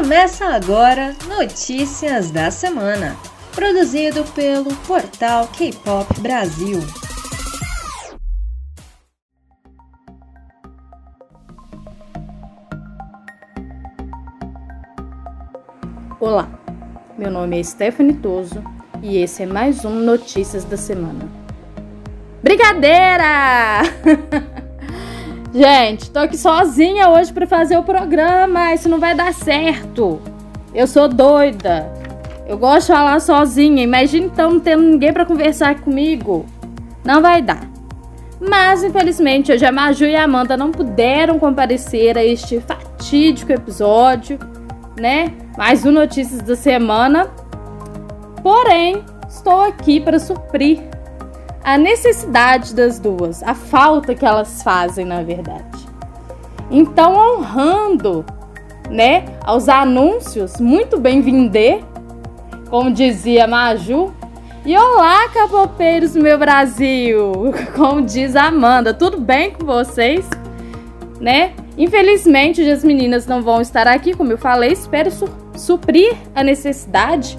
Começa agora Notícias da Semana, produzido pelo portal K-Pop Brasil. Olá, meu nome é Stephanie Toso e esse é mais um Notícias da Semana. Brigadeira! Gente, tô aqui sozinha hoje para fazer o programa, isso não vai dar certo. Eu sou doida. Eu gosto de falar sozinha. Imagina então não tendo ninguém para conversar comigo. Não vai dar. Mas, infelizmente, hoje a Maju e a Amanda não puderam comparecer a este fatídico episódio, né? Mais um Notícias da Semana. Porém, estou aqui para suprir a necessidade das duas, a falta que elas fazem, na verdade. Então, honrando, né, aos anúncios, muito bem-vinde, como dizia Maju. E olá, capopeiros do meu Brasil! Como diz Amanda, tudo bem com vocês? Né? Infelizmente, as meninas não vão estar aqui, como eu falei, espero su suprir a necessidade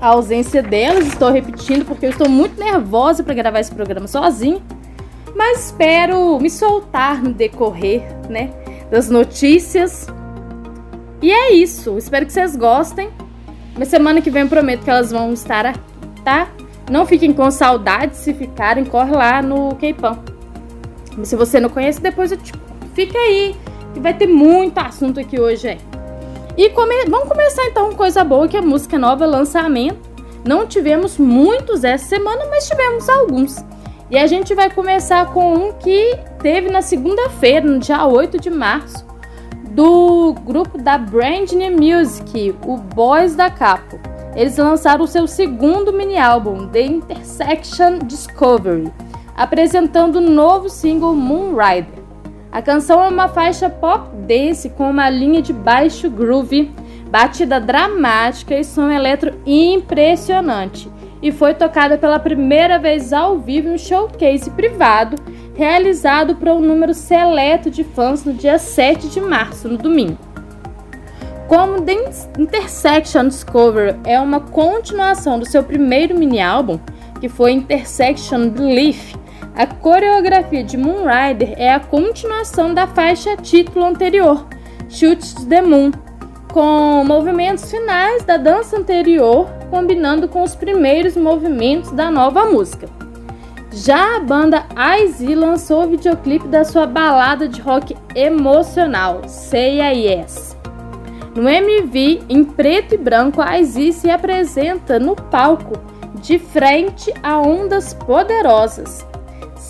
a ausência delas. Estou repetindo porque eu estou muito nervosa para gravar esse programa sozinha. Mas espero me soltar no decorrer, né, das notícias. E é isso. Espero que vocês gostem. Na semana que vem eu prometo que elas vão estar aqui, tá? Não fiquem com saudade. Se ficarem, corre lá no K-Pão. Se você não conhece, depois eu te... fica aí. Que vai ter muito assunto aqui hoje. E come... vamos começar então com coisa boa, que é a música nova lançamento. Não tivemos muitos essa semana, mas tivemos alguns. E a gente vai começar com um que teve na segunda-feira, no dia 8 de março, do grupo da Brand New Music, o Boys da Capo. Eles lançaram o seu segundo mini álbum, The Intersection Discovery, apresentando o novo single Moonrider. A canção é uma faixa pop dance com uma linha de baixo groove, batida dramática e som eletro impressionante. E foi tocada pela primeira vez ao vivo em um showcase privado realizado para um número seleto de fãs no dia 7 de março, no domingo. Como The Intersection Discover é uma continuação do seu primeiro mini álbum, que foi Intersection Belief, a coreografia de Moonrider é a continuação da faixa título anterior, Shoot to the Moon, com movimentos finais da dança anterior combinando com os primeiros movimentos da nova música. Já a banda IZ lançou o videoclipe da sua balada de rock emocional, Yes. No MV, em preto e branco, a IZ se apresenta no palco de frente a ondas poderosas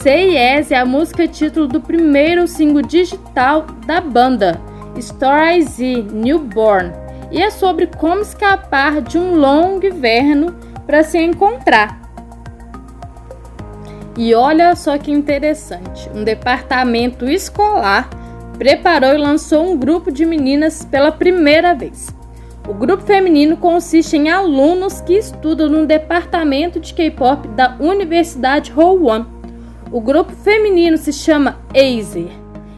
Yes é a música título do primeiro single digital da banda, Story Z Newborn, e é sobre como escapar de um longo inverno para se encontrar. E olha só que interessante, um departamento escolar preparou e lançou um grupo de meninas pela primeira vez. O grupo feminino consiste em alunos que estudam no departamento de K-pop da Universidade Howon o grupo feminino se chama Azer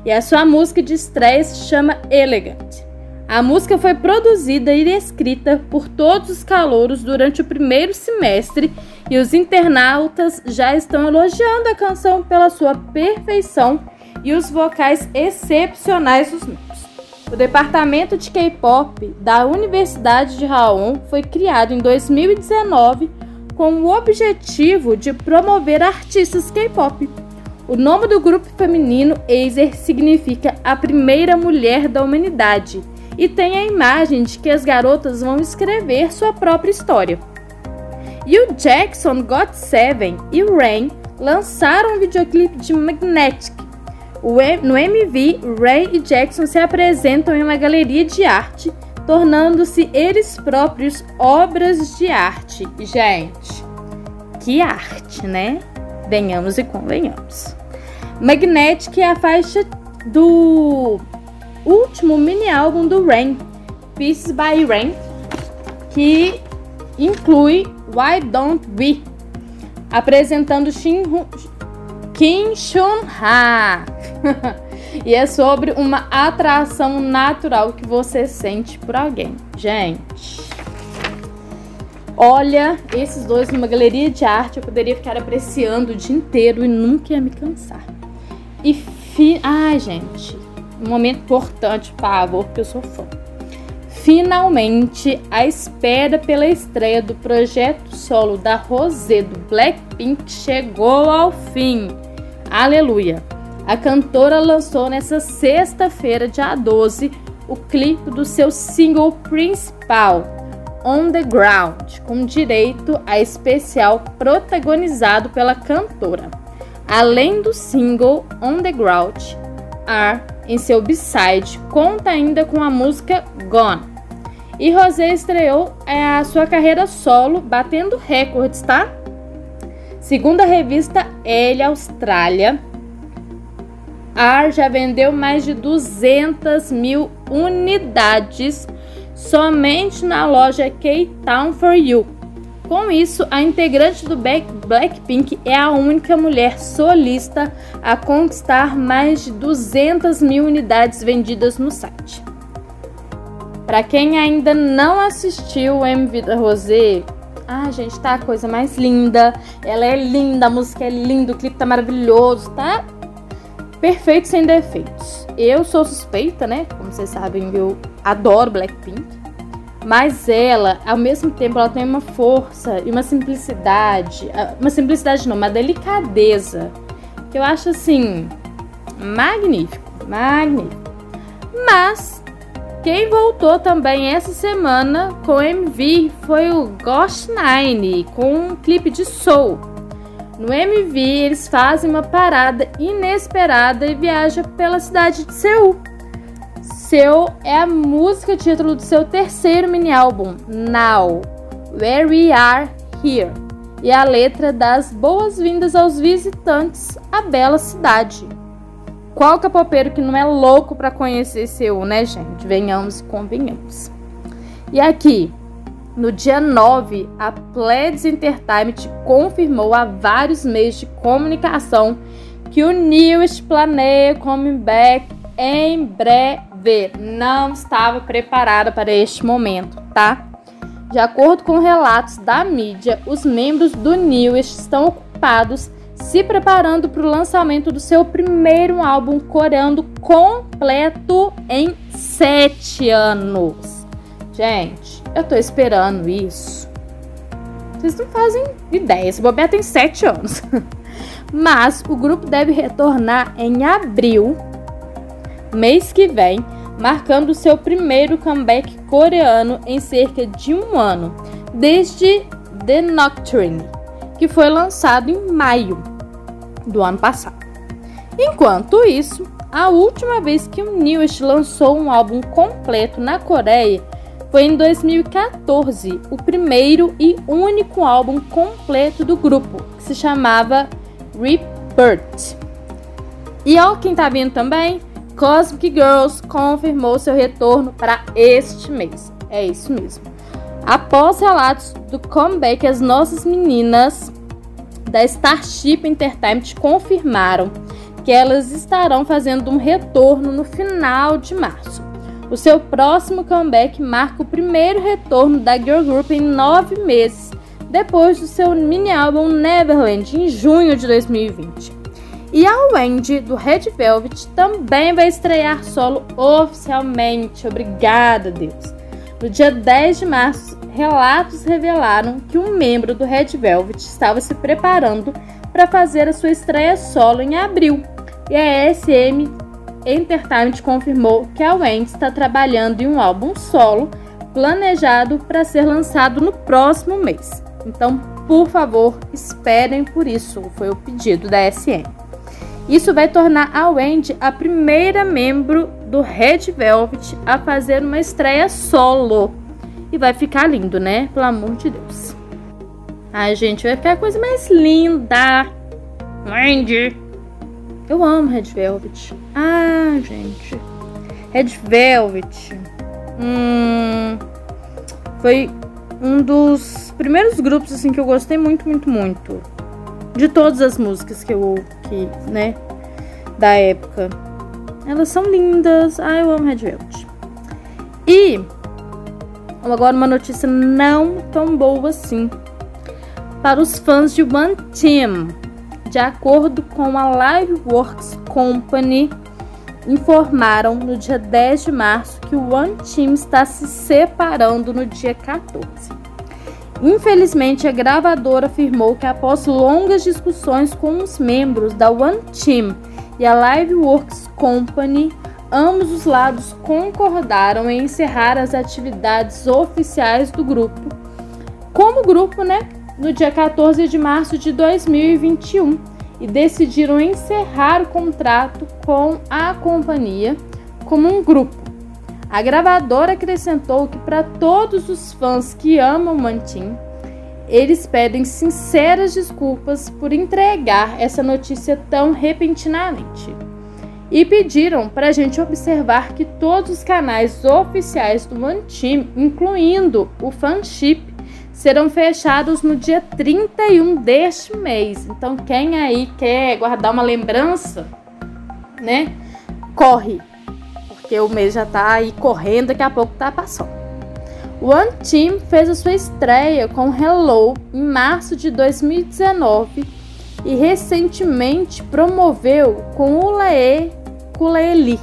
e a sua música de estreia se chama Elegant. A música foi produzida e escrita por todos os calouros durante o primeiro semestre e os internautas já estão elogiando a canção pela sua perfeição e os vocais excepcionais dos membros. O departamento de K-pop da Universidade de Raon foi criado em 2019 com o objetivo de promover artistas K-pop. O nome do grupo feminino Azer significa a primeira mulher da humanidade e tem a imagem de que as garotas vão escrever sua própria história. E o Jackson Got Seven e Rain lançaram um videoclipe de Magnetic. No MV, Ray e Jackson se apresentam em uma galeria de arte tornando-se eles próprios obras de arte. Gente, que arte, né? Venhamos e convenhamos. Magnetic é a faixa do último mini álbum do Rain, Pieces by Rain, que inclui Why Don't We, apresentando Shin Kim Chun Ha. e é sobre uma atração natural que você sente por alguém. Gente, olha, esses dois numa galeria de arte eu poderia ficar apreciando o dia inteiro e nunca ia me cansar. E fi... Ai, gente, um momento importante, por favor, porque eu sou fã. Finalmente, a espera pela estreia do projeto solo da Rosé do Blackpink chegou ao fim. Aleluia! A cantora lançou nesta sexta-feira, dia 12, o clipe do seu single principal, On the Ground, com direito a especial protagonizado pela cantora. Além do single On the Ground, R, em seu B-side, conta ainda com a música Gone. E Rosé estreou é, a sua carreira solo, batendo recordes, tá? Segundo a revista Elle Austrália, AR já vendeu mais de 200 mil unidades somente na loja K-Town for You. Com isso, a integrante do Blackpink é a única mulher solista a conquistar mais de 200 mil unidades vendidas no site. Para quem ainda não assistiu o MV da Rosé, ah, gente, tá a coisa mais linda. Ela é linda, a música é linda, o clipe tá maravilhoso, tá? Perfeito sem defeitos. Eu sou suspeita, né? Como vocês sabem, eu adoro Blackpink. Mas ela, ao mesmo tempo, ela tem uma força e uma simplicidade. Ah, uma simplicidade não, uma delicadeza. Que eu acho assim. Magnífico. Magnífico. Mas quem voltou também essa semana com MV foi o Ghost Nine, com um clipe de Soul. No MV, eles fazem uma parada inesperada e viajam pela cidade de Seul. Seul é a música título do seu terceiro mini álbum, Now, Where We Are Here, e a letra das boas-vindas aos visitantes à bela cidade. Qual capopeiro que não é louco para conhecer Seul, né, gente? Venhamos e convenhamos. E aqui, no dia 9, a Pledge Entertainment confirmou a vários meios de comunicação que o Newest planeia comeback em breve. Não estava preparada para este momento, tá? De acordo com relatos da mídia, os membros do Newest estão ocupados se preparando para o lançamento do seu primeiro álbum coreano completo em sete anos. Gente, eu tô esperando isso. Vocês não fazem ideia. Esse bobear tem 7 anos. Mas o grupo deve retornar em abril, mês que vem, marcando seu primeiro comeback coreano em cerca de um ano, desde The Nocturne, que foi lançado em maio do ano passado. Enquanto isso, a última vez que o Newest lançou um álbum completo na Coreia foi em 2014, o primeiro e único álbum completo do grupo, que se chamava Rebirth. E ó, quem tá vindo também, Cosmic Girls confirmou seu retorno para este mês. É isso mesmo. Após relatos do comeback, as nossas meninas da Starship Entertainment confirmaram que elas estarão fazendo um retorno no final de março. O seu próximo comeback marca o primeiro retorno da girl group em nove meses, depois do seu mini álbum Neverland em junho de 2020. E a Wendy, do Red Velvet, também vai estrear solo oficialmente. Obrigada, Deus! No dia 10 de março, relatos revelaram que um membro do Red Velvet estava se preparando para fazer a sua estreia solo em abril. E a SM Entertainment confirmou que a Wendy está trabalhando em um álbum solo planejado para ser lançado no próximo mês. Então, por favor, esperem por isso, foi o pedido da SM. Isso vai tornar a Wendy a primeira membro do Red Velvet a fazer uma estreia solo. E vai ficar lindo, né? Pelo amor de Deus. Ai, gente, vai ficar a coisa mais linda. Wendy. Eu amo Red Velvet. Ah, gente. Red Velvet. Hum, foi um dos primeiros grupos assim que eu gostei muito, muito, muito. De todas as músicas que eu que, né, da época. Elas são lindas. Ai, eu amo Red Velvet. E agora uma notícia não tão boa assim para os fãs de One Team. De acordo com a Liveworks Company, informaram no dia 10 de março que o One Team está se separando no dia 14. Infelizmente, a gravadora afirmou que após longas discussões com os membros da One Team e a Liveworks Company, ambos os lados concordaram em encerrar as atividades oficiais do grupo. Como grupo, né? No dia 14 de março de 2021 e decidiram encerrar o contrato com a companhia como um grupo. A gravadora acrescentou que para todos os fãs que amam Mantin, eles pedem sinceras desculpas por entregar essa notícia tão repentinamente. E pediram para a gente observar que todos os canais oficiais do Team, incluindo o Fanship, serão fechados no dia 31 deste mês. Então, quem aí quer guardar uma lembrança, né? Corre, porque o mês já tá aí correndo, daqui a pouco tá passando. One Team fez a sua estreia com Hello em março de 2019 e recentemente promoveu com Ulae Kuleli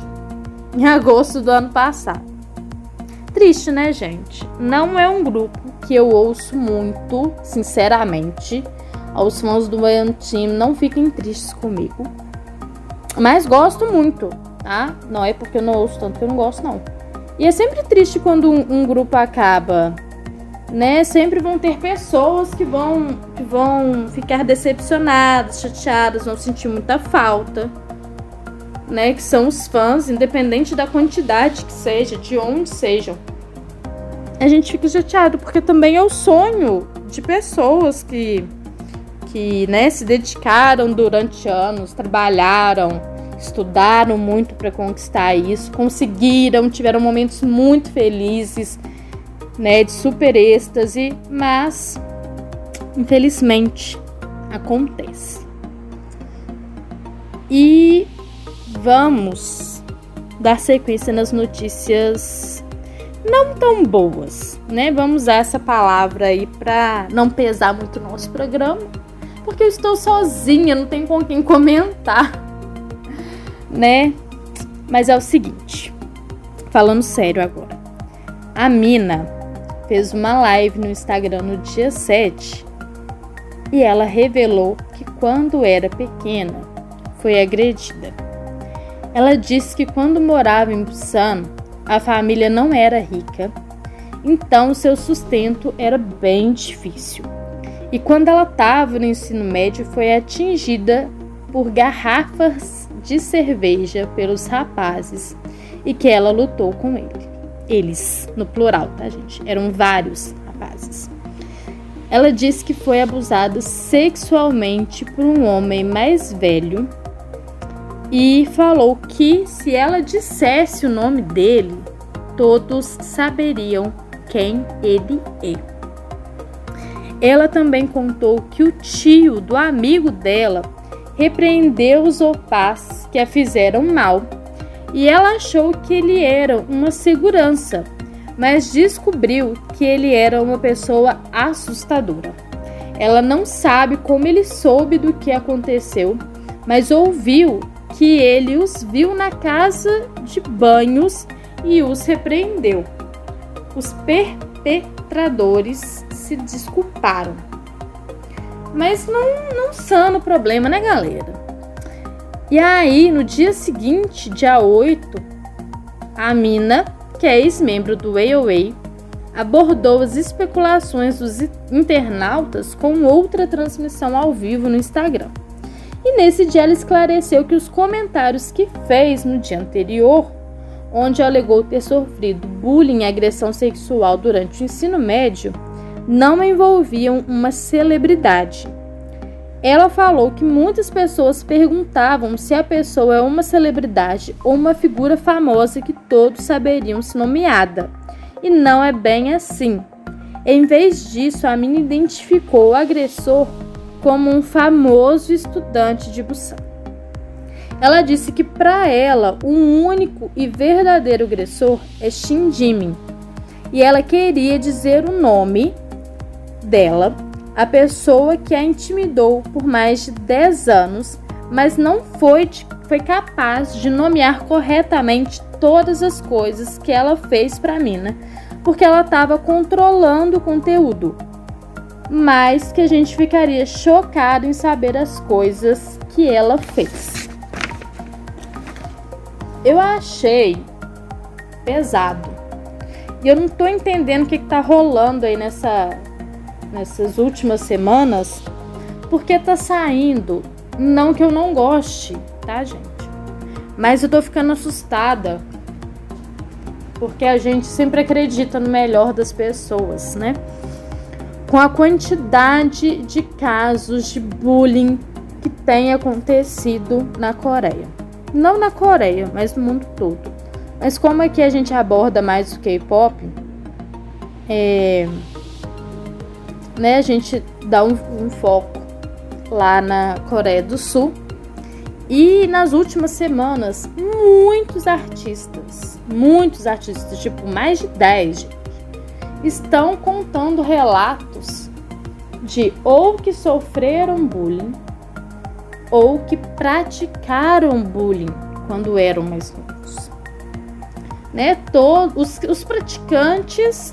em agosto do ano passado. Triste, né, gente? Não é um grupo que eu ouço muito, sinceramente. Os fãs do One Team não fiquem tristes comigo. Mas gosto muito, tá? Não é porque eu não ouço tanto que eu não gosto, não. E é sempre triste quando um, um, grupo acaba, né? Sempre vão ter pessoas que vão, que vão ficar decepcionadas, chateadas, vão sentir muita falta, né? Que são os fãs, independente da quantidade que seja, de onde sejam. A gente fica chateado porque também é o sonho de pessoas que, que né, se dedicaram durante anos, trabalharam estudaram muito para conquistar isso, conseguiram, tiveram momentos muito felizes, né, de super êxtase, mas infelizmente acontece. E vamos dar sequência nas notícias não tão boas, né? Vamos usar essa palavra aí para não pesar muito o nosso programa, porque eu estou sozinha, não tem com quem comentar né? Mas é o seguinte, falando sério agora. A Mina fez uma live no Instagram no dia 7 e ela revelou que quando era pequena foi agredida. Ela disse que quando morava em Busan, a família não era rica, então seu sustento era bem difícil. E quando ela estava no ensino médio, foi atingida por garrafas de cerveja pelos rapazes e que ela lutou com ele. Eles, no plural, tá, gente? Eram vários rapazes. Ela disse que foi abusada sexualmente por um homem mais velho e falou que se ela dissesse o nome dele, todos saberiam quem ele é. Ela também contou que o tio do amigo dela repreendeu os opás que a fizeram mal, e ela achou que ele era uma segurança, mas descobriu que ele era uma pessoa assustadora. Ela não sabe como ele soube do que aconteceu, mas ouviu que ele os viu na casa de banhos e os repreendeu. Os perpetradores se desculparam mas não, não sana o problema, né, galera? E aí, no dia seguinte, dia 8, a Mina, que é ex-membro do AOA, abordou as especulações dos internautas com outra transmissão ao vivo no Instagram. E nesse dia ela esclareceu que os comentários que fez no dia anterior, onde alegou ter sofrido bullying e agressão sexual durante o ensino médio, não envolviam uma celebridade. Ela falou que muitas pessoas perguntavam se a pessoa é uma celebridade ou uma figura famosa que todos saberiam se nomeada. E não é bem assim. Em vez disso, a mina identificou o agressor como um famoso estudante de Busan. Ela disse que para ela o um único e verdadeiro agressor é Shin Jimin. E ela queria dizer o nome dela, a pessoa que a intimidou por mais de 10 anos, mas não foi, foi capaz de nomear corretamente todas as coisas que ela fez para a mina, porque ela estava controlando o conteúdo. Mas que a gente ficaria chocado em saber as coisas que ela fez. Eu achei pesado. E eu não tô entendendo o que, que tá rolando aí nessa, nessas últimas semanas, porque tá saindo. Não que eu não goste, tá, gente? Mas eu tô ficando assustada. Porque a gente sempre acredita no melhor das pessoas, né? Com a quantidade de casos de bullying que tem acontecido na Coreia. Não na Coreia, mas no mundo todo. Mas como aqui a gente aborda mais o K-pop, é, né, a gente dá um, um foco lá na Coreia do Sul e nas últimas semanas, muitos artistas, muitos artistas, tipo mais de 10, estão contando relatos de ou que sofreram bullying ou que praticaram bullying quando eram mais novos. Né? Todos os, os praticantes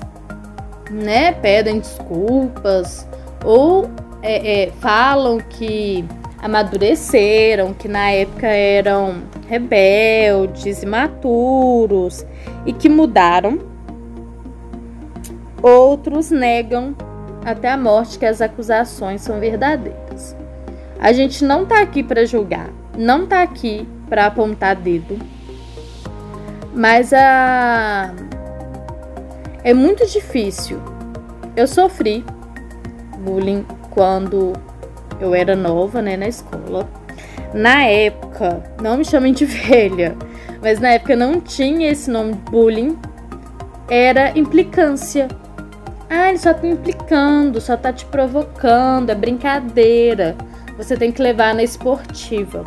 né, pedem desculpas ou é, é, falam que amadureceram, que na época eram rebeldes, imaturos e que mudaram. Outros negam até a morte que as acusações são verdadeiras. A gente não tá aqui para julgar, não tá aqui para apontar dedo, mas a é muito difícil. Eu sofri bullying quando eu era nova, né, na escola. Na época, não me chamem de velha, mas na época não tinha esse nome bullying. Era implicância. Ah, ele só tá implicando, só tá te provocando, é brincadeira. Você tem que levar na esportiva.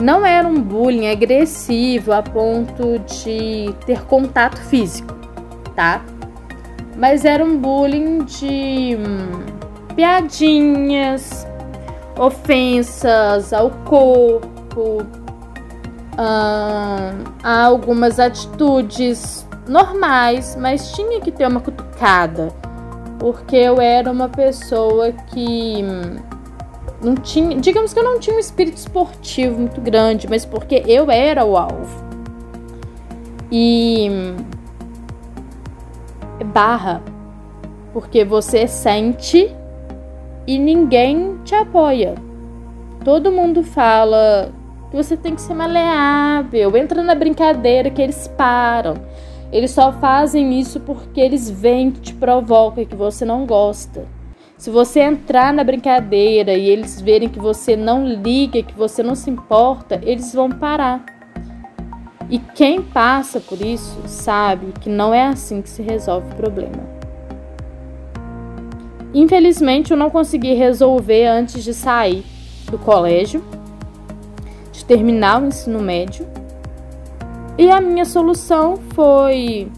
Não era um bullying agressivo a ponto de ter contato físico, tá? Mas era um bullying de hum, piadinhas, ofensas ao corpo, a algumas atitudes normais, mas tinha que ter uma cutucada, porque eu era uma pessoa que não tinha, digamos que eu não tinha um espírito esportivo muito grande, mas porque eu era o alvo. E barra, porque você sente e ninguém te apoia. Todo mundo fala que você tem que ser maleável, entra na brincadeira que eles param. Eles só fazem isso porque eles veem que te provoca, que você não gosta. Se você entrar na brincadeira e eles verem que você não liga, que você não se importa, eles vão parar. E quem passa por isso sabe que não é assim que se resolve o problema. Infelizmente, eu não consegui resolver antes de sair do colégio, de terminar o ensino médio. E a minha solução foi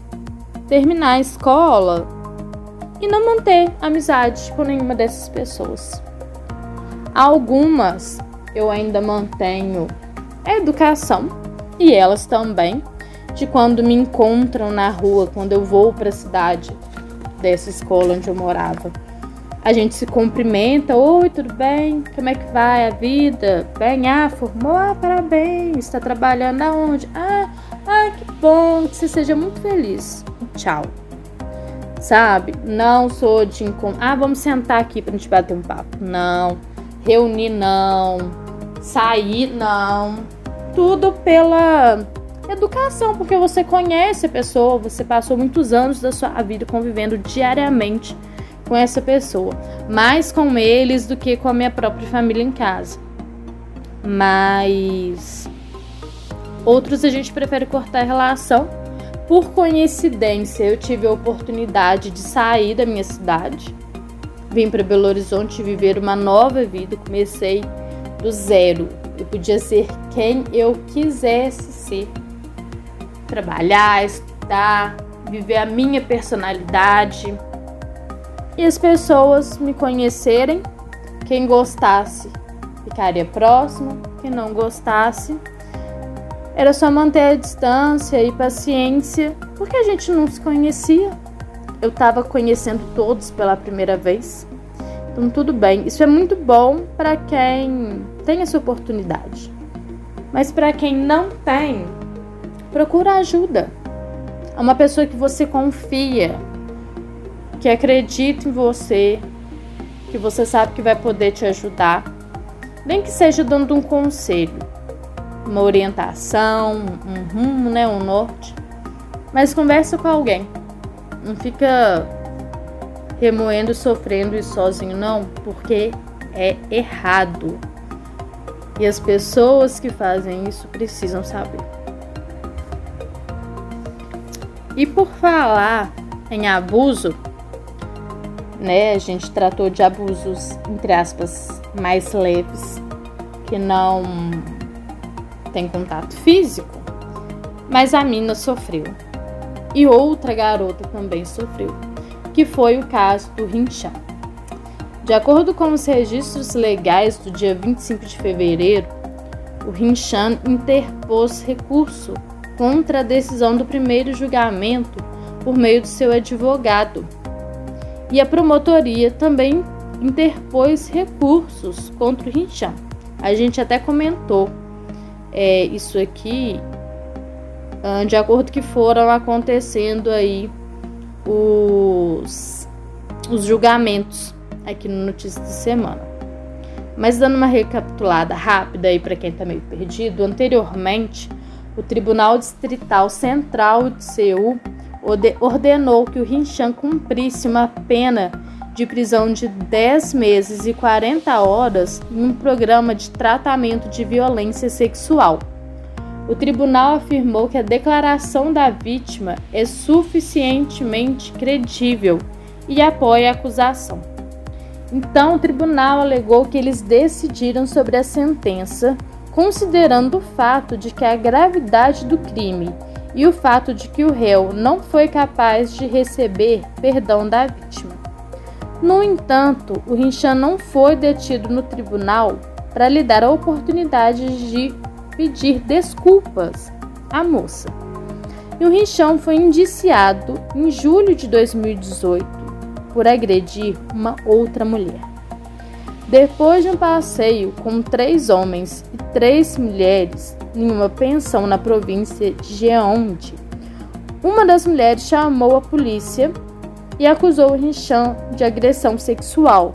terminar a escola e não manter amizade com nenhuma dessas pessoas. Algumas eu ainda mantenho educação e elas também, de quando me encontram na rua, quando eu vou para a cidade dessa escola onde eu morava a gente se cumprimenta, oi, tudo bem? Como é que vai a vida? Bem, ah, formou, ah, parabéns, está trabalhando aonde? Ah, ah, que bom, que você seja muito feliz. Tchau. Sabe? Não sou de incômodo. Ah, vamos sentar aqui pra gente bater um papo. Não. Reunir, não. Sair, não. Tudo pela educação, porque você conhece a pessoa, você passou muitos anos da sua vida convivendo diariamente com essa pessoa, mais com eles do que com a minha própria família em casa. Mas outros a gente prefere cortar a relação. Por coincidência, eu tive a oportunidade de sair da minha cidade, vim para Belo Horizonte viver uma nova vida, comecei do zero. Eu podia ser quem eu quisesse ser. Trabalhar, estudar, viver a minha personalidade. E as pessoas me conhecerem, quem gostasse ficaria próximo, quem não gostasse era só manter a distância e paciência, porque a gente não se conhecia. Eu estava conhecendo todos pela primeira vez. Então, tudo bem. Isso é muito bom para quem tem essa oportunidade. Mas para quem não tem, procura ajuda. É uma pessoa que você confia, que acredita em você, que você sabe que vai poder te ajudar, nem que seja dando um conselho uma orientação, um rumo, né, um norte. Mas conversa com alguém. Não fica remoendo, sofrendo e sozinho, não, porque é errado. E as pessoas que fazem isso precisam saber. E por falar em abuso, né, a gente tratou de abusos entre aspas mais leves, que não tem contato físico, mas a mina sofreu. E outra garota também sofreu, que foi o caso do Rinchan. De acordo com os registros legais do dia 25 de fevereiro, o Rinchan interpôs recurso contra a decisão do primeiro julgamento por meio de seu advogado. E a promotoria também interpôs recursos contra o Rinchan. A gente até comentou é, isso aqui ah, de acordo que foram acontecendo aí os, os julgamentos aqui no Notícias de Semana. Mas dando uma recapitulada rápida aí para quem está meio perdido, anteriormente o Tribunal Distrital Central de Seul ordenou que o Rinchan cumprisse uma pena de prisão de 10 meses e 40 horas em um programa de tratamento de violência sexual. O tribunal afirmou que a declaração da vítima é suficientemente credível e apoia a acusação. Então, o tribunal alegou que eles decidiram sobre a sentença considerando o fato de que a gravidade do crime e o fato de que o réu não foi capaz de receber perdão da vítima. No entanto, o Rinchan não foi detido no tribunal para lhe dar a oportunidade de pedir desculpas à moça. E o Rinchan foi indiciado em julho de 2018 por agredir uma outra mulher. Depois de um passeio com três homens e três mulheres em uma pensão na província de Jeonde, uma das mulheres chamou a polícia e acusou o Rinchan de agressão sexual.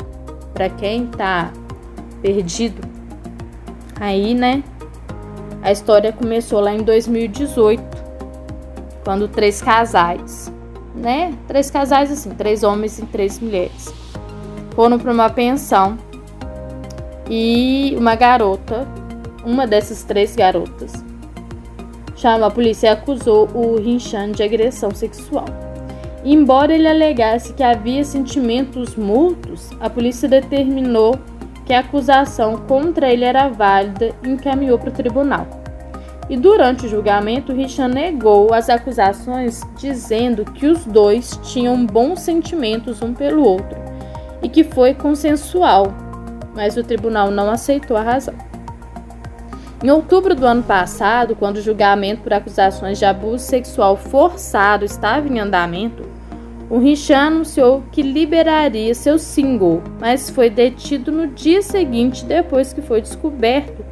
Para quem tá perdido, aí, né? A história começou lá em 2018, quando três casais, né? Três casais assim, três homens e três mulheres, foram para uma pensão e uma garota, uma dessas três garotas, chamou a polícia e acusou o Rinchan de agressão sexual. Embora ele alegasse que havia sentimentos mútuos, a polícia determinou que a acusação contra ele era válida e encaminhou para o tribunal. E durante o julgamento, Richard negou as acusações, dizendo que os dois tinham bons sentimentos um pelo outro e que foi consensual, mas o tribunal não aceitou a razão. Em outubro do ano passado, quando o julgamento por acusações de abuso sexual forçado estava em andamento, o Richard anunciou que liberaria seu single, mas foi detido no dia seguinte depois que foi descoberto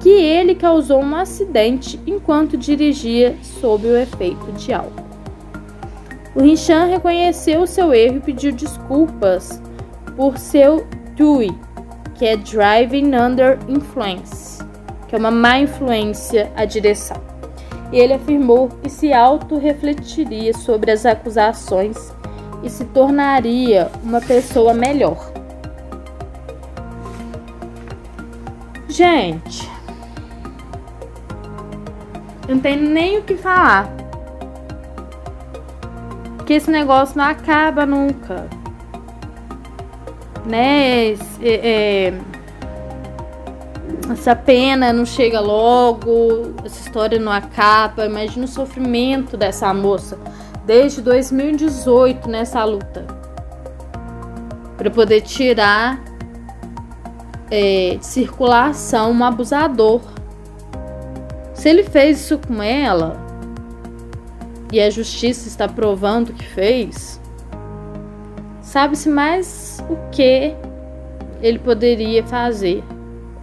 que ele causou um acidente enquanto dirigia sob o efeito de álcool. O Richard reconheceu seu erro e pediu desculpas por seu DUI, que é Driving Under Influence que é uma má influência à direção. E ele afirmou que se auto-refletiria sobre as acusações e se tornaria uma pessoa melhor. Gente, não tenho nem o que falar. Que esse negócio não acaba nunca. Né? É, é, essa pena não chega logo, essa história não acaba. Imagina o sofrimento dessa moça desde 2018 nessa luta para poder tirar é, de circulação um abusador. Se ele fez isso com ela e a justiça está provando que fez, sabe-se mais o que ele poderia fazer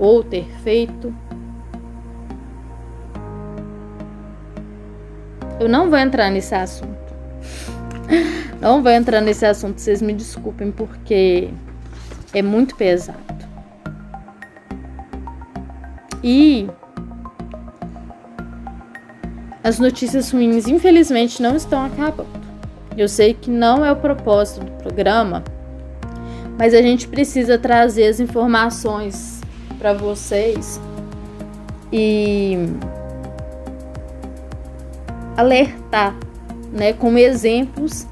ou ter feito. Eu não vou entrar nesse assunto. Não vou entrar nesse assunto, vocês me desculpem, porque é muito pesado. E as notícias ruins, infelizmente, não estão acabando. Eu sei que não é o propósito do programa, mas a gente precisa trazer as informações para vocês e alertar, né, com exemplos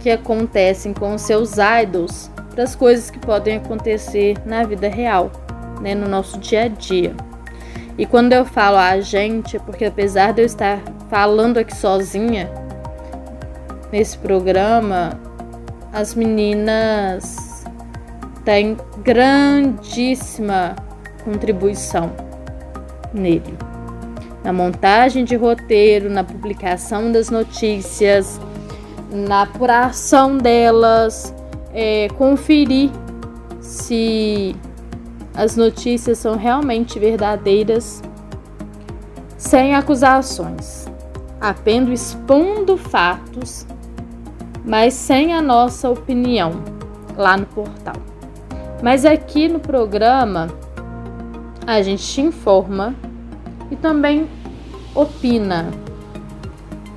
que acontecem com os seus idols para as coisas que podem acontecer na vida real, né, no nosso dia a dia. E quando eu falo a gente, é porque apesar de eu estar falando aqui sozinha nesse programa, as meninas têm grandíssima contribuição nele. Na montagem de roteiro, na publicação das notícias, na apuração delas, é, conferir se as notícias são realmente verdadeiras, sem acusações, apenas expondo fatos, mas sem a nossa opinião lá no portal. Mas aqui no programa a gente te informa e também opina.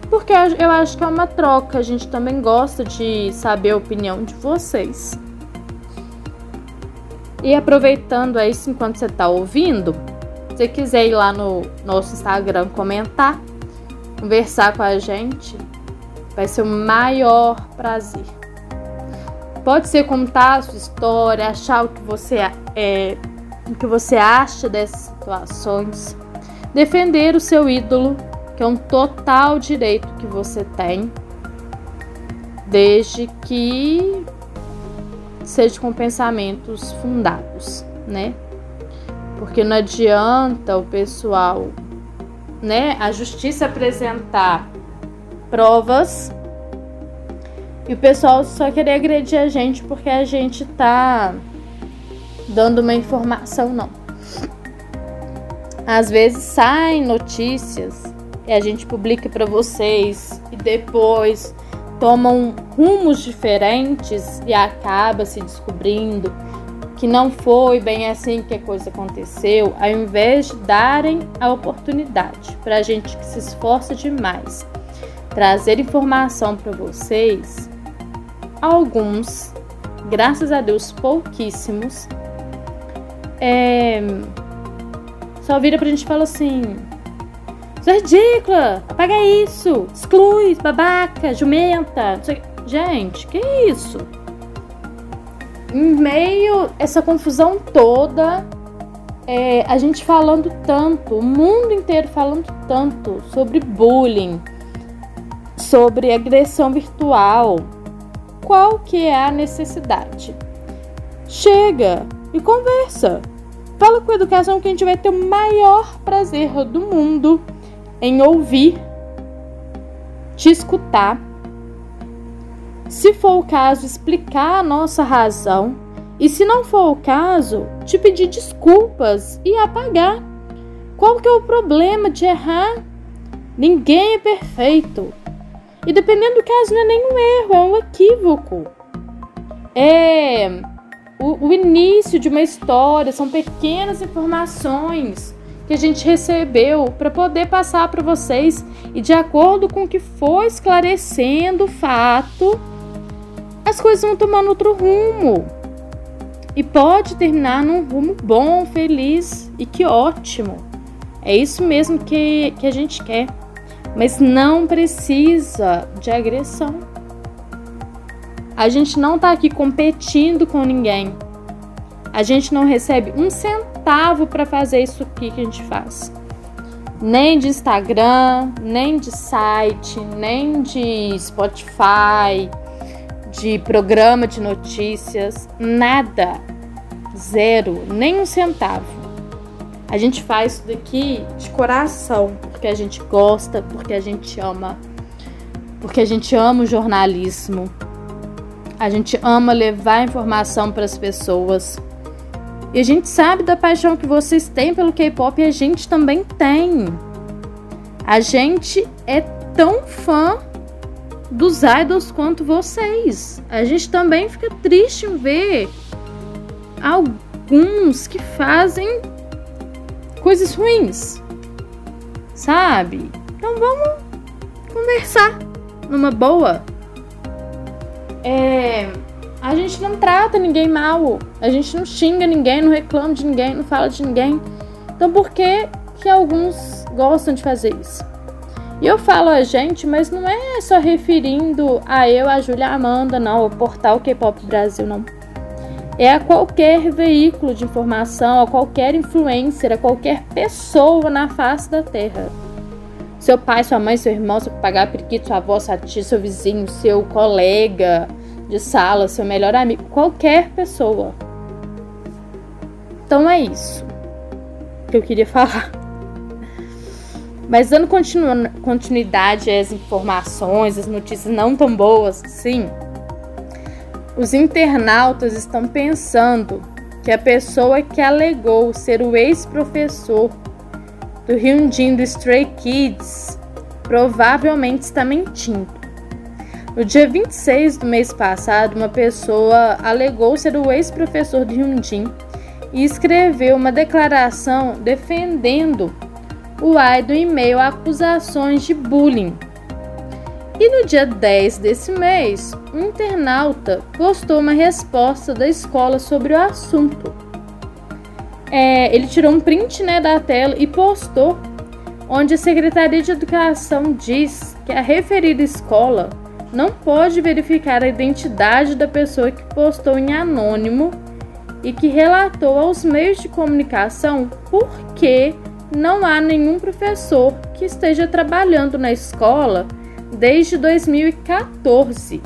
Porque eu acho que é uma troca, a gente também gosta de saber a opinião de vocês. E aproveitando aí, enquanto você está ouvindo, se você quiser ir lá no nosso Instagram comentar, conversar com a gente, vai ser o maior prazer. Pode ser contar a sua história, achar o que você é, o que você acha dessas situações, defender o seu ídolo, que é um total direito que você tem, desde que seja com pensamentos fundados, né? Porque não adianta o pessoal, né, a justiça apresentar provas e o pessoal só querer agredir a gente porque a gente tá dando uma informação, não. Às vezes saem notícias e a gente publica para vocês e depois tomam rumos diferentes e acaba se descobrindo que não foi bem assim que a coisa aconteceu, ao invés de darem a oportunidade para a gente que se esforça demais trazer informação para vocês, alguns, graças a Deus pouquíssimos, é, só vira pra gente e fala assim: Isso é ridícula, apaga isso, exclui, babaca, jumenta. Gente, que isso? Em meio essa confusão toda, é, a gente falando tanto, o mundo inteiro falando tanto sobre bullying, sobre agressão virtual. Qual que é a necessidade? Chega, e conversa. Fala com a educação que a gente vai ter o maior prazer do mundo em ouvir, te escutar. Se for o caso, explicar a nossa razão. E se não for o caso, te pedir desculpas e apagar. Qual que é o problema de errar? Ninguém é perfeito. E dependendo do caso, não é nenhum erro, é um equívoco. É o, o início de uma história, são pequenas informações que a gente recebeu para poder passar para vocês e de acordo com o que foi esclarecendo o fato, as coisas vão tomando outro rumo. E pode terminar num rumo bom, feliz e que ótimo. É isso mesmo que, que a gente quer. Mas não precisa de agressão. A gente não está aqui competindo com ninguém. A gente não recebe um centavo para fazer isso aqui que a gente faz. Nem de Instagram, nem de site, nem de Spotify, de programa de notícias, nada. Zero, nem um centavo. A gente faz isso daqui de coração, porque a gente gosta, porque a gente ama, porque a gente ama o jornalismo. A gente ama levar informação para as pessoas. E a gente sabe da paixão que vocês têm pelo K-pop e a gente também tem. A gente é tão fã dos idols quanto vocês. A gente também fica triste em ver alguns que fazem coisas ruins, sabe? Então vamos conversar numa boa. É, a gente não trata ninguém mal, a gente não xinga ninguém, não reclama de ninguém, não fala de ninguém. Então por que que alguns gostam de fazer isso? E eu falo a gente, mas não é só referindo a eu, a Júlia Amanda, não, o portal K-Pop Brasil, não é a qualquer veículo de informação, a qualquer influencer, a qualquer pessoa na face da Terra. Seu pai, sua mãe, seu irmão, seu papagaio, periquito, sua avó, sua tia, seu vizinho, seu colega de sala, seu melhor amigo, qualquer pessoa. Então é isso que eu queria falar. Mas dando continu continuidade às informações, às notícias não tão boas, sim. Os internautas estão pensando que a pessoa que alegou ser o ex-professor do Hyunjin do Stray Kids provavelmente está mentindo. No dia 26 do mês passado, uma pessoa alegou ser o ex-professor de Hyunjin e escreveu uma declaração defendendo o idol em meio a acusações de bullying e no dia 10 desse mês, um internauta postou uma resposta da escola sobre o assunto. É, ele tirou um print né, da tela e postou, onde a Secretaria de Educação diz que a referida escola não pode verificar a identidade da pessoa que postou em anônimo e que relatou aos meios de comunicação porque não há nenhum professor que esteja trabalhando na escola desde 2014.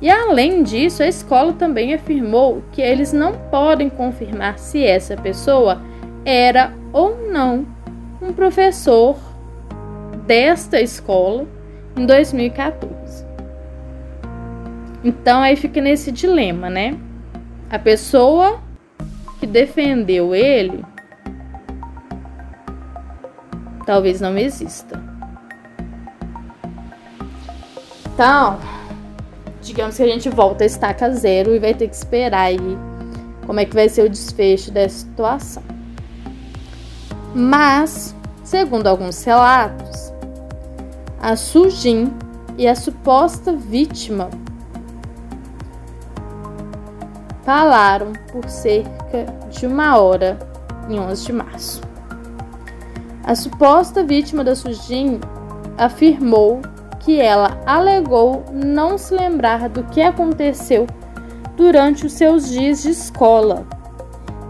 E além disso, a escola também afirmou que eles não podem confirmar se essa pessoa era ou não um professor desta escola em 2014. Então aí fica nesse dilema, né? A pessoa que defendeu ele talvez não exista. Então, digamos que a gente volta a estaca zero e vai ter que esperar aí como é que vai ser o desfecho dessa situação. Mas, segundo alguns relatos, a Sujin e a suposta vítima falaram por cerca de uma hora em 11 de março. A suposta vítima da Sujin afirmou que ela alegou não se lembrar do que aconteceu durante os seus dias de escola.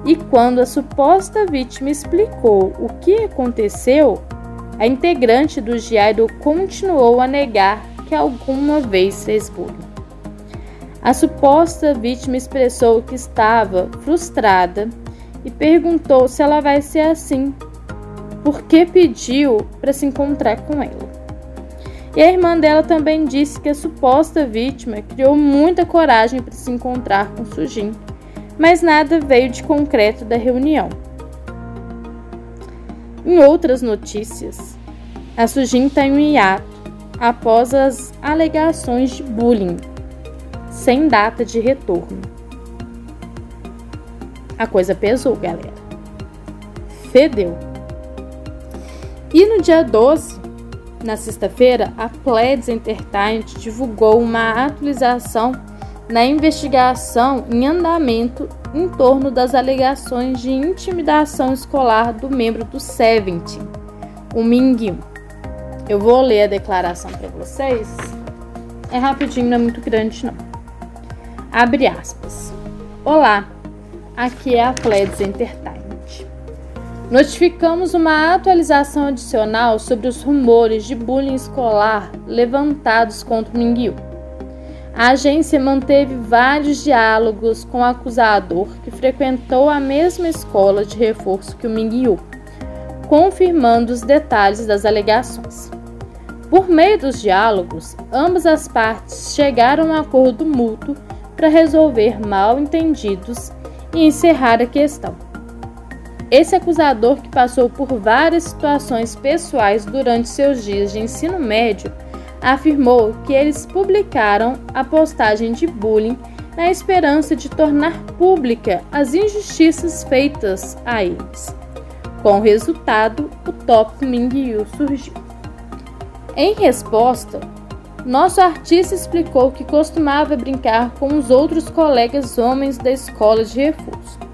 E quando a suposta vítima explicou o que aconteceu, a integrante do Giaido continuou a negar que alguma vez fez bullying. A suposta vítima expressou que estava frustrada e perguntou se ela vai ser assim, porque pediu para se encontrar com ela. E a irmã dela também disse que a suposta vítima criou muita coragem para se encontrar com Sujin, mas nada veio de concreto da reunião. Em outras notícias, a Sujin está em um hiato após as alegações de bullying, sem data de retorno. A coisa pesou, galera. Fedeu. E no dia 12, na sexta-feira, a Pledis Entertainment divulgou uma atualização na investigação em andamento em torno das alegações de intimidação escolar do membro do Seventeen, o Mingyu. Eu vou ler a declaração para vocês. É rapidinho, não é muito grande não. Abre aspas. Olá, aqui é a Pledis Entertainment. Notificamos uma atualização adicional sobre os rumores de bullying escolar levantados contra o Mingyu. A agência manteve vários diálogos com o acusador que frequentou a mesma escola de reforço que o Mingyu, confirmando os detalhes das alegações. Por meio dos diálogos, ambas as partes chegaram a um acordo mútuo para resolver mal entendidos e encerrar a questão. Esse acusador, que passou por várias situações pessoais durante seus dias de ensino médio, afirmou que eles publicaram a postagem de bullying na esperança de tornar pública as injustiças feitas a eles. Com o resultado, o tópico Mingyu surgiu. Em resposta, nosso artista explicou que costumava brincar com os outros colegas homens da escola de reforço.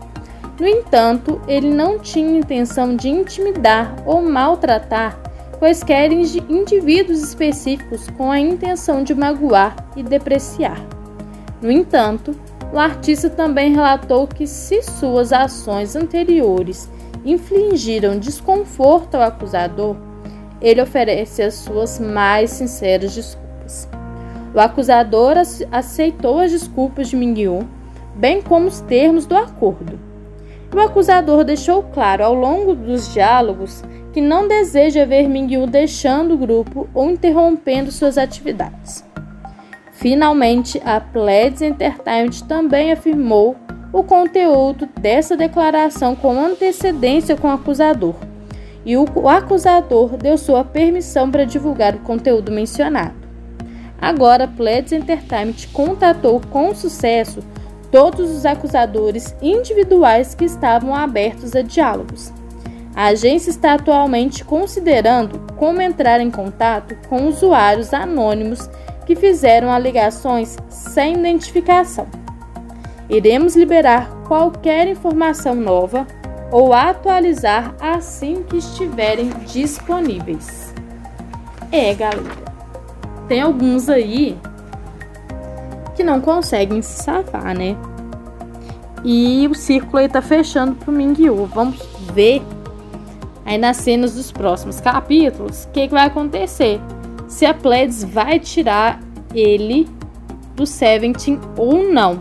No entanto, ele não tinha intenção de intimidar ou maltratar quaisquer indivíduos específicos com a intenção de magoar e depreciar. No entanto, o artista também relatou que se suas ações anteriores infligiram desconforto ao acusador, ele oferece as suas mais sinceras desculpas. O acusador aceitou as desculpas de Mingyu, bem como os termos do acordo. O acusador deixou claro ao longo dos diálogos que não deseja ver Mingyu deixando o grupo ou interrompendo suas atividades. Finalmente, a Pledge Entertainment também afirmou o conteúdo dessa declaração com antecedência com o acusador, e o acusador deu sua permissão para divulgar o conteúdo mencionado. Agora, Pledge Entertainment contatou com sucesso todos os acusadores individuais que estavam abertos a diálogos. A agência está atualmente considerando como entrar em contato com usuários anônimos que fizeram alegações sem identificação. Iremos liberar qualquer informação nova ou atualizar assim que estiverem disponíveis. É, galera. Tem alguns aí que não conseguem se safar, né? E o círculo aí tá fechando pro Mingyu. Vamos ver aí nas cenas dos próximos capítulos o que, que vai acontecer. Se a Pledis vai tirar ele do Seventeen ou não.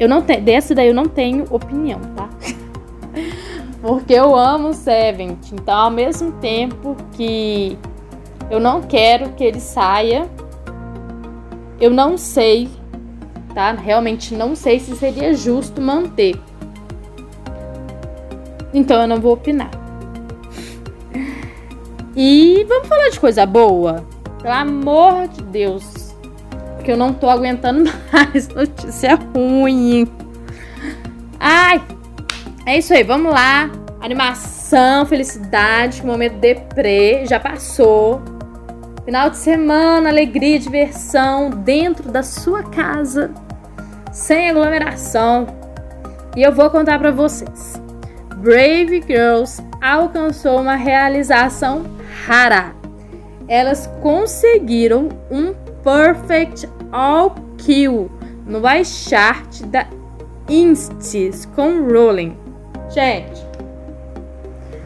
Eu não tenho. Dessa daí eu não tenho opinião, tá? Porque eu amo o Seventeen. Então, ao mesmo tempo que eu não quero que ele saia eu não sei, tá? Realmente não sei se seria justo manter. Então eu não vou opinar. E vamos falar de coisa boa? Pelo amor de Deus. Porque eu não tô aguentando mais notícia ruim. Ai! É isso aí, vamos lá. Animação, felicidade, momento deprê, já passou. Final de semana, alegria e diversão dentro da sua casa, sem aglomeração. E eu vou contar para vocês. Brave Girls alcançou uma realização rara. Elas conseguiram um Perfect All Kill no iChart da Instis com Rolling. Gente,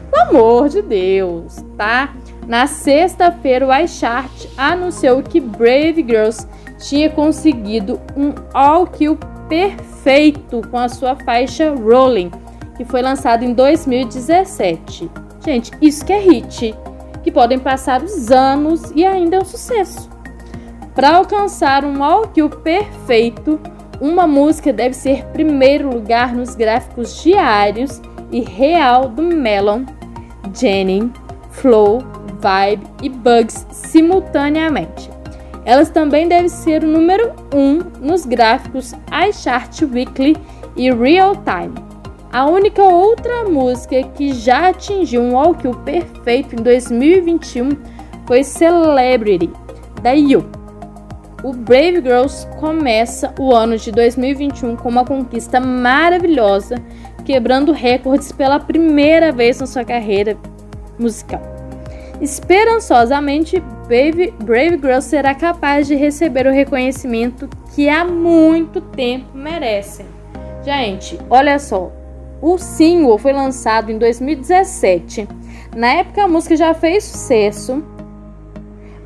pelo amor de Deus, tá? Na sexta-feira, o iChart anunciou que Brave Girls tinha conseguido um all-kill perfeito com a sua faixa Rolling, que foi lançada em 2017. Gente, isso que é hit, que podem passar os anos e ainda é um sucesso. Para alcançar um all-kill perfeito, uma música deve ser primeiro lugar nos gráficos diários e real do Melon, Jenny, Flow, Vibe e Bugs simultaneamente. Elas também devem ser o número 1 um nos gráficos iChart Weekly e Real Time. A única outra música que já atingiu um all kill perfeito em 2021 foi Celebrity, da You. O Brave Girls começa o ano de 2021 com uma conquista maravilhosa, quebrando recordes pela primeira vez na sua carreira musical. Esperançosamente, Brave, Brave Girl será capaz de receber o reconhecimento que há muito tempo merece. Gente, olha só. o single foi lançado em 2017. Na época a música já fez sucesso,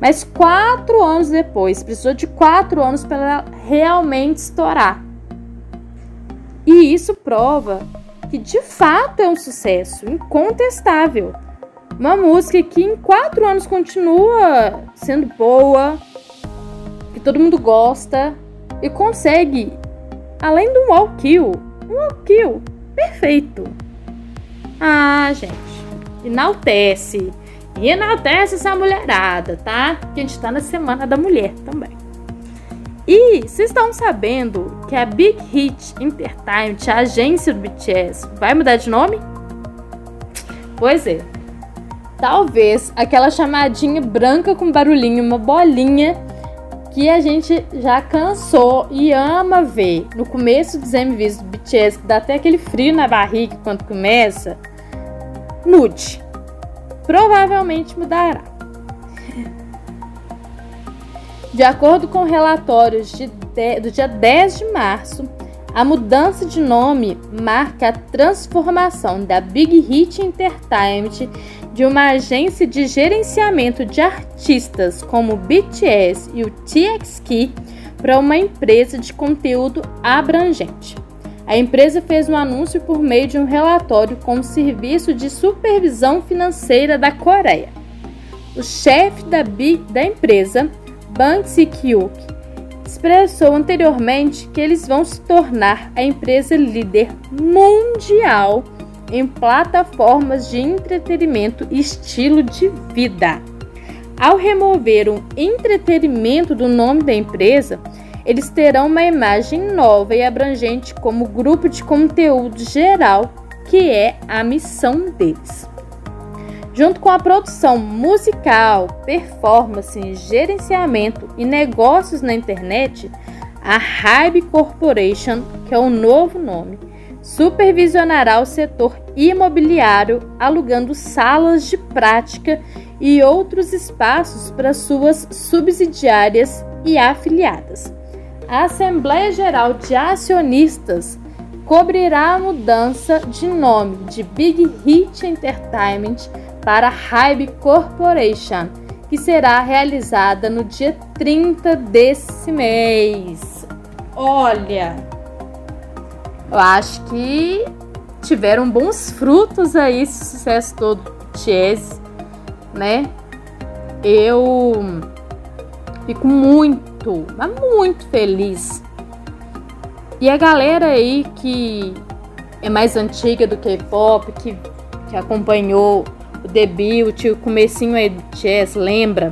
mas quatro anos depois, precisou de quatro anos para realmente estourar. E isso prova que de fato é um sucesso incontestável. Uma música que em quatro anos continua sendo boa, que todo mundo gosta e consegue, além do wall kill, um wall kill perfeito. Ah, gente, enaltece. E enaltece essa mulherada, tá? Que a gente tá na Semana da Mulher também. E vocês estão sabendo que a Big Hit Entertainment, a agência do BTS, vai mudar de nome? Pois é. Talvez aquela chamadinha branca com barulhinho, uma bolinha que a gente já cansou e ama ver no começo dos MVs do BTS, que dá até aquele frio na barriga quando começa. Nude provavelmente mudará. De acordo com relatórios de de, do dia 10 de março, a mudança de nome marca a transformação da Big Hit Entertainment de uma agência de gerenciamento de artistas como o BTS e o TXT para uma empresa de conteúdo abrangente. A empresa fez um anúncio por meio de um relatório com o Serviço de Supervisão Financeira da Coreia. O chefe da, da empresa, Bang Si-kyuk, expressou anteriormente que eles vão se tornar a empresa líder mundial em plataformas de entretenimento e estilo de vida. Ao remover o entretenimento do nome da empresa, eles terão uma imagem nova e abrangente como grupo de conteúdo geral, que é a missão deles. Junto com a produção musical, performance, gerenciamento e negócios na internet, a Hybe Corporation, que é o novo nome, supervisionará o setor imobiliário, alugando salas de prática e outros espaços para suas subsidiárias e afiliadas a Assembleia Geral de Acionistas cobrirá a mudança de nome de Big Hit Entertainment para Hybe Corporation, que será realizada no dia 30 desse mês. Olha, eu acho que tiveram bons frutos aí esse sucesso todo Chess, né? Eu fico muito muito, mas muito feliz. E a galera aí que é mais antiga do K-pop, que, que acompanhou o debut, o comecinho aí do Chess, lembra?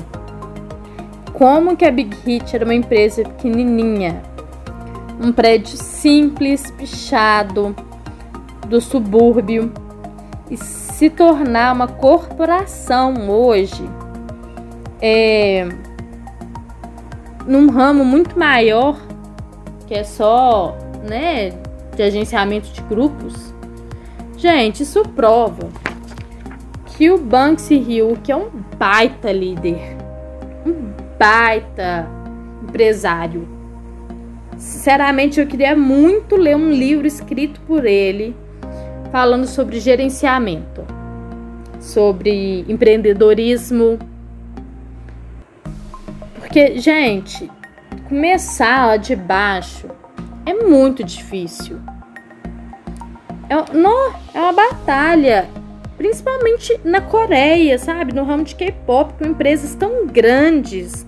Como que a Big Hit era uma empresa pequenininha, um prédio simples, pichado, do subúrbio, e se tornar uma corporação hoje é num ramo muito maior, que é só, né, de agenciamento de grupos. Gente, isso prova que o Banksy Hill, que é um baita líder, um baita empresário. Sinceramente, eu queria muito ler um livro escrito por ele falando sobre gerenciamento, sobre empreendedorismo, porque, gente, começar lá de baixo é muito difícil. É, é uma batalha, principalmente na Coreia, sabe? No ramo de K-pop, com empresas tão grandes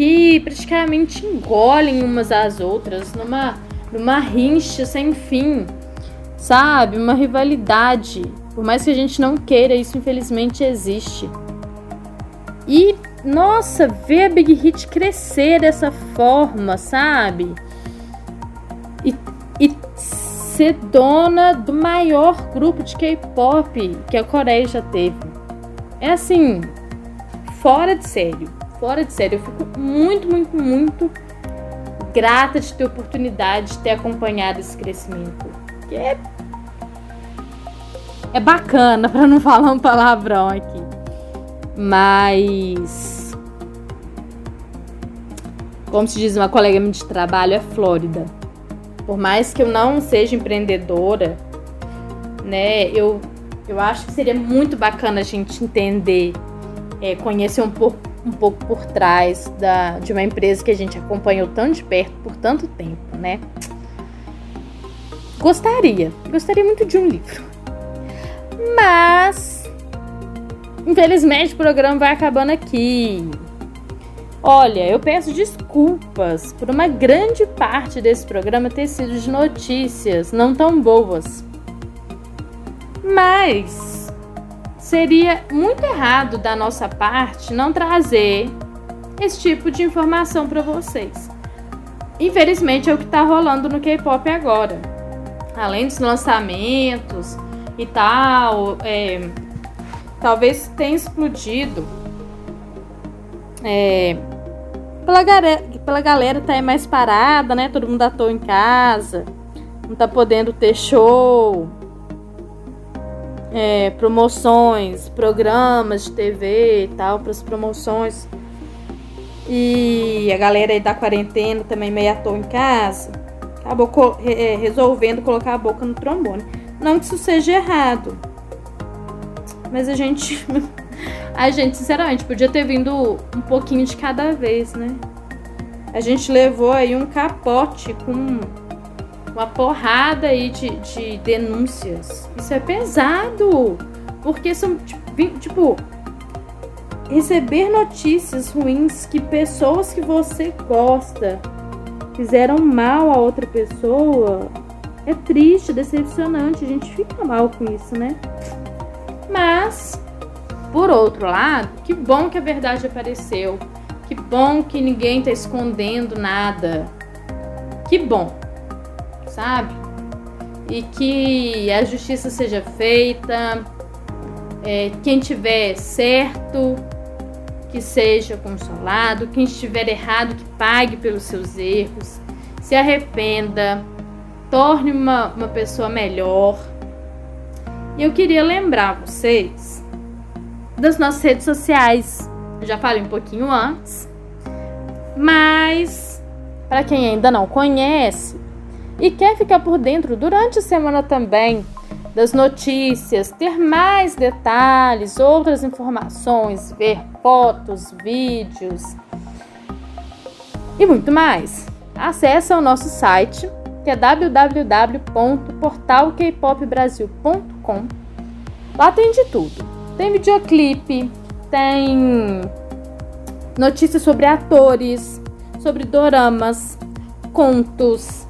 que praticamente engolem umas às outras numa, numa rincha sem fim, sabe? Uma rivalidade. Por mais que a gente não queira, isso infelizmente existe. E nossa, ver a Big Hit crescer dessa forma, sabe? E, e ser dona do maior grupo de K-pop que a Coreia já teve. É assim, fora de sério. Fora de sério. Eu fico muito, muito, muito grata de ter oportunidade de ter acompanhado esse crescimento. Que é, é bacana, para não falar um palavrão aqui. Mas. Como se diz uma colega minha de trabalho, é Flórida. Por mais que eu não seja empreendedora, né? Eu, eu acho que seria muito bacana a gente entender, é, conhecer um pouco, um pouco por trás da, de uma empresa que a gente acompanhou tão de perto por tanto tempo, né? Gostaria, gostaria muito de um livro. Mas, infelizmente, o programa vai acabando aqui. Olha, eu peço desculpas por uma grande parte desse programa ter sido de notícias não tão boas. Mas seria muito errado da nossa parte não trazer esse tipo de informação para vocês. Infelizmente é o que está rolando no K-pop agora além dos lançamentos e tal, é, talvez tenha explodido. É, pela, galera, pela galera tá aí mais parada, né? Todo mundo à toa em casa, não tá podendo ter show, é, promoções, programas de TV e tal, para as promoções. E a galera aí da quarentena também meio à toa em casa acabou é, resolvendo colocar a boca no trombone. Não que isso seja errado. Mas a gente. a gente, sinceramente, podia ter vindo um pouquinho de cada vez, né? A gente levou aí um capote com uma porrada aí de, de denúncias. Isso é pesado. Porque são, tipo, receber notícias ruins que pessoas que você gosta fizeram mal a outra pessoa, é triste, decepcionante. A gente fica mal com isso, né? Mas, por outro lado, que bom que a verdade apareceu. Que bom que ninguém tá escondendo nada. Que bom, sabe? E que a justiça seja feita. É, quem tiver certo que seja consolado, quem estiver errado, que pague pelos seus erros, se arrependa, torne uma, uma pessoa melhor. E eu queria lembrar vocês das nossas redes sociais. Eu já falei um pouquinho antes, mas para quem ainda não conhece e quer ficar por dentro durante a semana também das notícias, ter mais detalhes, outras informações, ver fotos, vídeos e muito mais. Acesse o nosso site, que é www.portalkpopbrasil.com. Lá tem de tudo. Tem videoclipe, tem notícias sobre atores, sobre doramas, contos,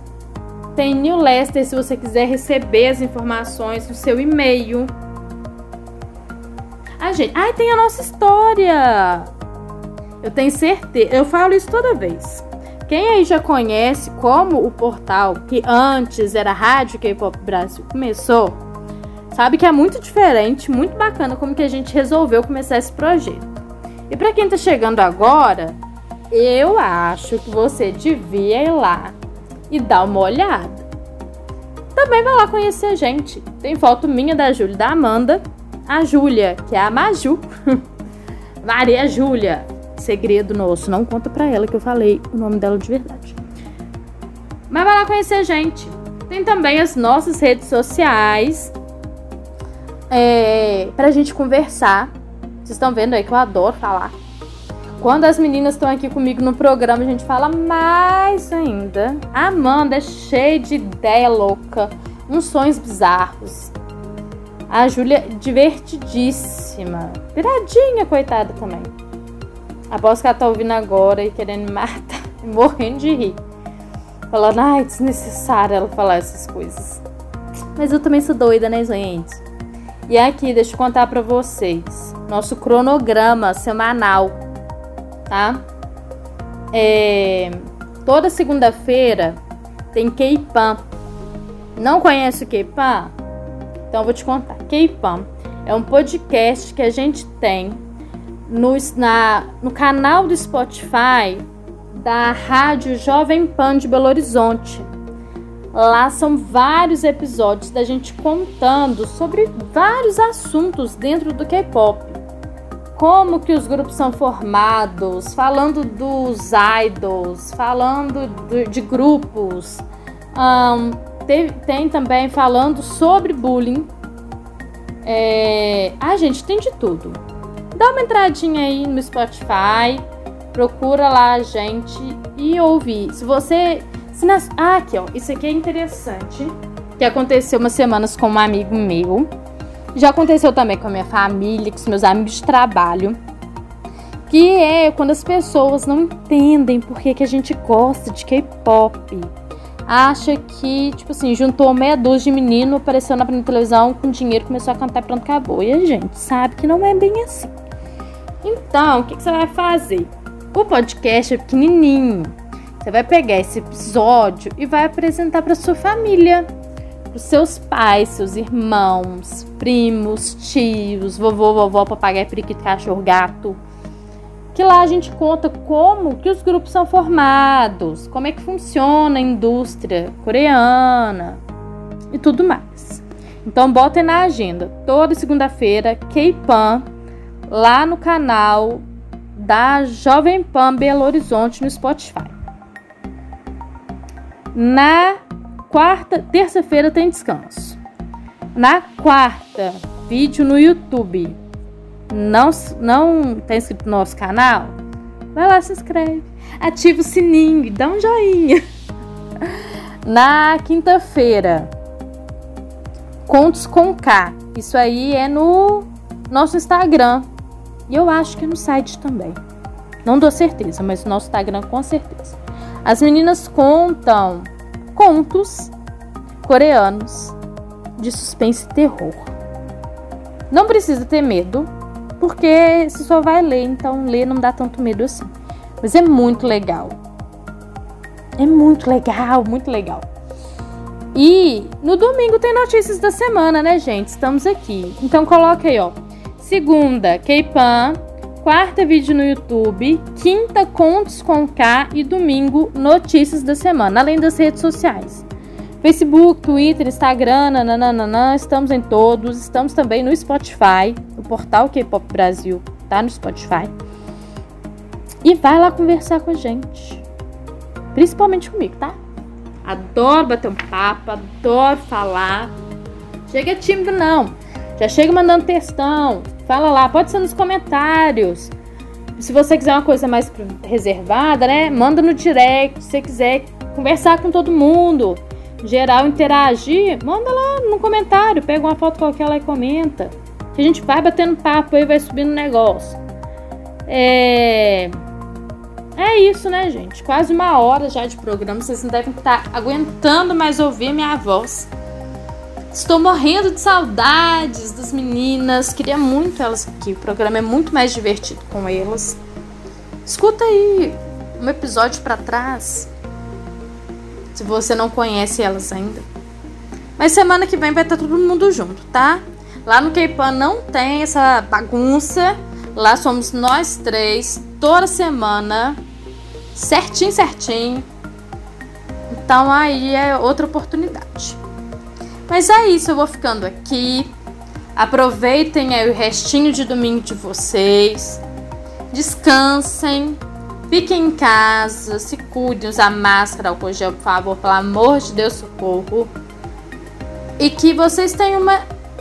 tem newsletter se você quiser receber as informações no seu e-mail. A gente, ai, tem a nossa história. Eu tenho certeza, eu falo isso toda vez. Quem aí já conhece como o portal que antes era Rádio K-Pop Brasil começou, sabe que é muito diferente, muito bacana como que a gente resolveu começar esse projeto. E para quem tá chegando agora, eu acho que você devia ir lá e dá uma olhada. Também vai lá conhecer a gente. Tem foto minha da Júlia da Amanda. A Júlia, que é a Maju. Maria Júlia. Segredo nosso. Não conta pra ela que eu falei o nome dela de verdade. Mas vai lá conhecer a gente. Tem também as nossas redes sociais. É, pra gente conversar. Vocês estão vendo aí que eu adoro falar. Quando as meninas estão aqui comigo no programa, a gente fala mais ainda. A Amanda é cheia de ideia louca, uns sonhos bizarros. A Júlia, divertidíssima. Piradinha, coitada também. Aposto que ela tá ouvindo agora e querendo me matar, morrendo de rir. Falando, ai, desnecessário ela falar essas coisas. Mas eu também sou doida, né, gente? E aqui, deixa eu contar pra vocês. Nosso cronograma semanal tá? É, toda segunda-feira tem K-Pan. Não conhece o K-Pan? Então eu vou te contar. K-Pan é um podcast que a gente tem no, na, no canal do Spotify da Rádio Jovem Pan de Belo Horizonte. Lá são vários episódios da gente contando sobre vários assuntos dentro do K-pop como que os grupos são formados, falando dos idols, falando de grupos. Um, tem, tem, também falando sobre bullying, É... Ah, gente, tem de tudo. Dá uma entradinha aí no Spotify, procura lá a gente e ouve. Se você. Se nas... Ah, aqui, ó. Isso aqui é interessante. Que aconteceu umas semanas com um amigo meu. Já aconteceu também com a minha família, com os meus amigos de trabalho. Que é quando as pessoas não entendem por que, que a gente gosta de K-pop acha que, tipo assim, juntou meia dúzia de menino, apareceu na televisão com dinheiro, começou a cantar pronto, acabou. E a gente sabe que não é bem assim. Então, o que, que você vai fazer? O podcast é pequenininho. Você vai pegar esse episódio e vai apresentar para sua família, para seus pais, seus irmãos, primos, tios, vovô, vovó, papagaio, periquito, cachorro, gato que lá a gente conta como que os grupos são formados, como é que funciona a indústria coreana e tudo mais. Então botem na agenda, toda segunda-feira, K-Pan, lá no canal da Jovem Pan Belo Horizonte no Spotify. Na quarta, terça-feira tem descanso. Na quarta, vídeo no YouTube não, não tá inscrito no nosso canal, vai lá, se inscreve. Ativa o sininho, dá um joinha. Na quinta-feira, Contos com K. Isso aí é no nosso Instagram. E eu acho que é no site também. Não dou certeza, mas no nosso Instagram com certeza. As meninas contam contos coreanos de suspense e terror. Não precisa ter medo, porque você só vai ler, então ler não dá tanto medo assim. Mas é muito legal. É muito legal, muito legal. E no domingo tem notícias da semana, né, gente? Estamos aqui. Então coloca aí, ó. Segunda, K-Pan. Quarta, vídeo no YouTube. Quinta, contos com K. E domingo, notícias da semana, além das redes sociais. Facebook, Twitter, Instagram, nananana, estamos em todos. Estamos também no Spotify, o portal K-Pop Brasil tá no Spotify. E vai lá conversar com a gente. Principalmente comigo, tá? Adoro bater um papo, adoro falar. Chega tímido, não. Já chega mandando textão. Fala lá, pode ser nos comentários. Se você quiser uma coisa mais reservada, né? Manda no direct. Se você quiser conversar com todo mundo geral interagir, manda lá no comentário, pega uma foto qualquer lá e comenta. Que a gente vai batendo papo aí, vai subindo negócio. É. É isso, né, gente? Quase uma hora já de programa. Vocês não devem estar aguentando mais ouvir minha voz. Estou morrendo de saudades das meninas. Queria muito elas aqui. O programa é muito mais divertido com elas. Escuta aí um episódio para trás se você não conhece elas ainda. Mas semana que vem vai estar todo mundo junto, tá? Lá no K-Pan não tem essa bagunça. Lá somos nós três, toda semana, certinho, certinho. Então aí é outra oportunidade. Mas é isso, eu vou ficando aqui. Aproveitem aí o restinho de domingo de vocês. Descansem. Fiquem em casa, se cuidem, usar máscara, álcool gel, por favor, pelo amor de Deus, socorro. E que vocês tenham uma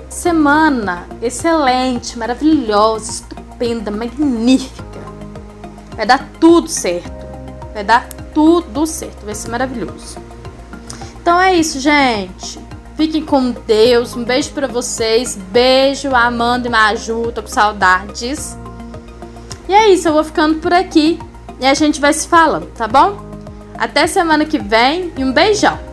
semana excelente, maravilhosa, estupenda, magnífica. Vai dar tudo certo. Vai dar tudo certo. Vai ser maravilhoso. Então é isso, gente. Fiquem com Deus. Um beijo para vocês. Beijo, Amanda e Maju. Tô com saudades. E é isso, eu vou ficando por aqui. E a gente vai se falando, tá bom? Até semana que vem e um beijão!